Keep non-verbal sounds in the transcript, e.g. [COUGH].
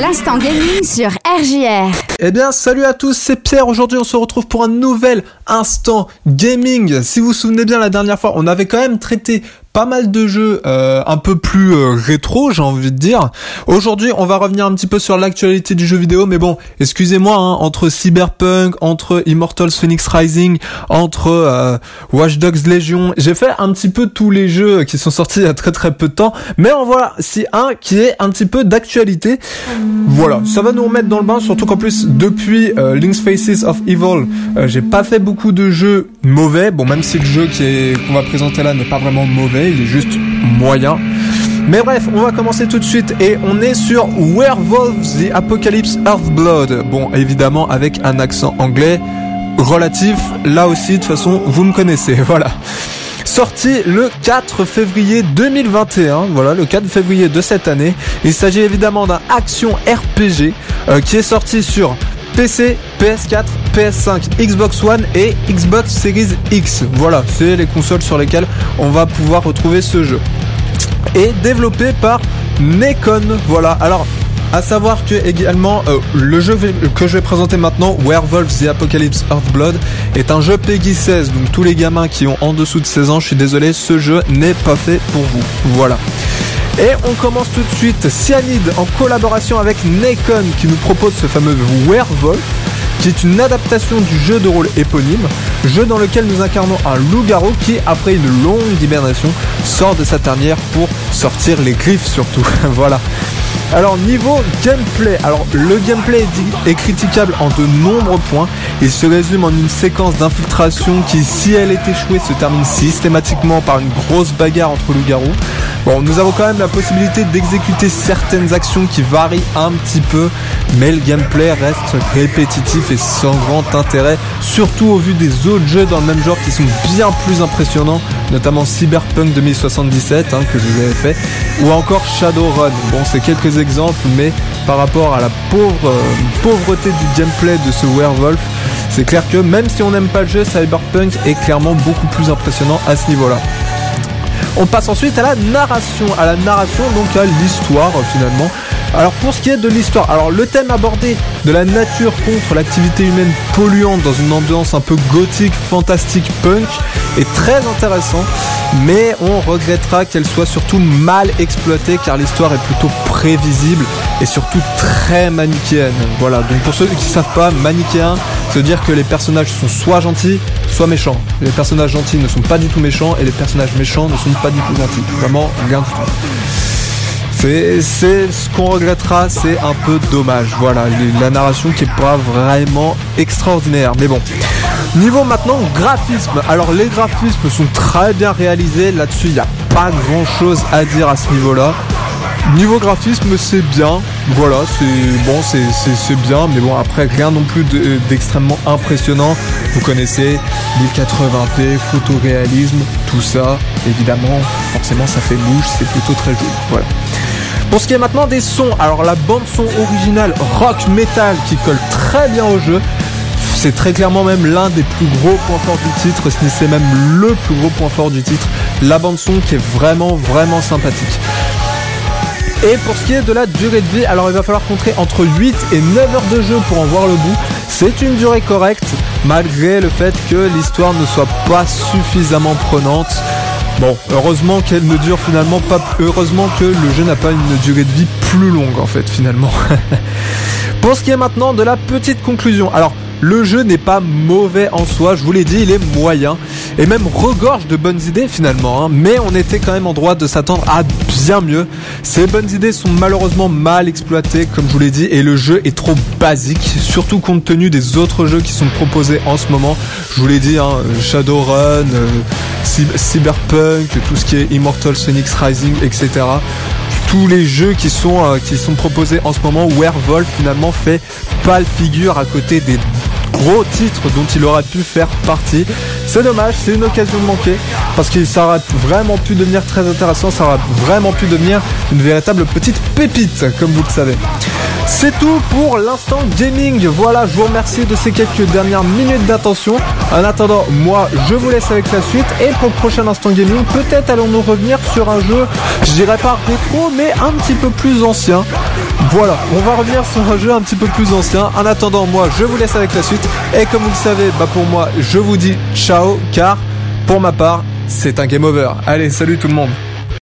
L'instant gaming sur RJR. Eh bien, salut à tous, c'est Pierre. Aujourd'hui, on se retrouve pour un nouvel instant gaming. Si vous vous souvenez bien, la dernière fois, on avait quand même traité pas mal de jeux euh, un peu plus euh, rétro, j'ai envie de dire. Aujourd'hui, on va revenir un petit peu sur l'actualité du jeu vidéo, mais bon, excusez-moi, hein, entre Cyberpunk, entre Immortals Phoenix Rising, entre euh, Watch Dogs Legion, j'ai fait un petit peu tous les jeux qui sont sortis il y a très très peu de temps, mais en voilà, c'est un qui est un petit peu d'actualité. Voilà, ça va nous remettre dans le bain, surtout qu'en plus, depuis Link's Faces of Evil, j'ai pas fait beaucoup de jeux mauvais, bon, même si le jeu qu'on va présenter là n'est pas vraiment mauvais, il est juste moyen. Mais bref, on va commencer tout de suite et on est sur Werewolves the Apocalypse Earthblood. Bon, évidemment avec un accent anglais relatif. Là aussi, de toute façon, vous me connaissez. [LAUGHS] Voilà. Sorti le 4 février 2021, voilà le 4 février de cette année. Il s'agit évidemment d'un action RPG euh, qui est sorti sur PC, PS4, PS5, Xbox One et Xbox Series X. Voilà, c'est les consoles sur lesquelles on va pouvoir retrouver ce jeu. Et développé par Nekon. Voilà, alors à savoir que également euh, le jeu que je vais présenter maintenant, Werewolves the Apocalypse Earthblood, est un jeu Peggy 16. Donc tous les gamins qui ont en dessous de 16 ans, je suis désolé, ce jeu n'est pas fait pour vous. Voilà. Et on commence tout de suite Cyanide en collaboration avec Nakon qui nous propose ce fameux Werewolf qui est une adaptation du jeu de rôle éponyme, jeu dans lequel nous incarnons un loup-garou qui, après une longue hibernation, sort de sa tanière pour sortir les griffes surtout. [LAUGHS] voilà. Alors niveau gameplay, alors le gameplay est, critiquable en de nombreux points. Il se résume en une séquence d'infiltration qui, si elle est échouée, se termine systématiquement par une grosse bagarre entre loups-garous. Bon, nous avons quand même la possibilité d'exécuter certaines actions qui varient un petit peu, mais le gameplay reste répétitif et sans grand intérêt, surtout au vu des autres jeux dans le même genre qui sont bien plus impressionnants, notamment Cyberpunk 2077 hein, que je vous avais fait, ou encore Shadowrun. Bon, c'est quelques exemples, mais par rapport à la pauvre, euh, pauvreté du gameplay de ce Werewolf, c'est clair que même si on n'aime pas le jeu, Cyberpunk est clairement beaucoup plus impressionnant à ce niveau-là. On passe ensuite à la narration, à la narration donc à l'histoire finalement. Alors pour ce qui est de l'histoire, alors le thème abordé de la nature contre l'activité humaine polluante dans une ambiance un peu gothique, fantastique, punk est très intéressant, mais on regrettera qu'elle soit surtout mal exploitée car l'histoire est plutôt prévisible et surtout très manichéenne. Voilà, donc pour ceux qui ne savent pas, manichéen, c'est dire que les personnages sont soit gentils, soit méchants. Les personnages gentils ne sont pas du tout méchants et les personnages méchants ne sont pas du tout gentils. Vraiment, rien du tout. C'est, ce qu'on regrettera, c'est un peu dommage. Voilà, la narration qui est pas vraiment extraordinaire. Mais bon. Niveau maintenant graphisme. Alors les graphismes sont très bien réalisés. Là-dessus, il n'y a pas grand chose à dire à ce niveau-là. Niveau graphisme, c'est bien. Voilà, c'est bon, c'est bien, mais bon, après, rien non plus d'extrêmement impressionnant. Vous connaissez 1080p, photoréalisme, tout ça. Évidemment, forcément, ça fait bouche, c'est plutôt très joli. Voilà. Pour ce qui est maintenant des sons, alors la bande son originale rock metal qui colle très bien au jeu. C'est très clairement même l'un des plus gros points forts du titre, si c'est même le plus gros point fort du titre. La bande son qui est vraiment vraiment sympathique. Et pour ce qui est de la durée de vie, alors il va falloir compter entre 8 et 9 heures de jeu pour en voir le bout. C'est une durée correcte, malgré le fait que l'histoire ne soit pas suffisamment prenante. Bon, heureusement qu'elle ne dure finalement pas. Heureusement que le jeu n'a pas une durée de vie plus longue en fait finalement. [LAUGHS] Pour ce qui est maintenant de la petite conclusion. Alors, le jeu n'est pas mauvais en soi, je vous l'ai dit, il est moyen et même regorge de bonnes idées finalement, hein. mais on était quand même en droit de s'attendre à bien mieux. Ces bonnes idées sont malheureusement mal exploitées, comme je vous l'ai dit, et le jeu est trop basique, surtout compte tenu des autres jeux qui sont proposés en ce moment. Je vous l'ai dit, hein, Shadowrun, euh, Cyberpunk, tout ce qui est Immortal Phoenix Rising, etc tous les jeux qui sont, euh, qui sont proposés en ce moment, Werewolf finalement fait pas le figure à côté des gros titres dont il aurait pu faire partie. C'est dommage, c'est une occasion de manquer parce que ça aurait vraiment pu devenir très intéressant, ça aurait vraiment pu devenir une véritable petite pépite, comme vous le savez. C'est tout pour l'instant gaming. Voilà, je vous remercie de ces quelques dernières minutes d'attention. En attendant, moi, je vous laisse avec la suite. Et pour le prochain instant gaming, peut-être allons-nous revenir sur un jeu, je dirais pas rétro, mais un petit peu plus ancien. Voilà, on va revenir sur un jeu un petit peu plus ancien. En attendant, moi, je vous laisse avec la suite. Et comme vous le savez, bah pour moi, je vous dis ciao, car pour ma part, c'est un game over. Allez, salut tout le monde.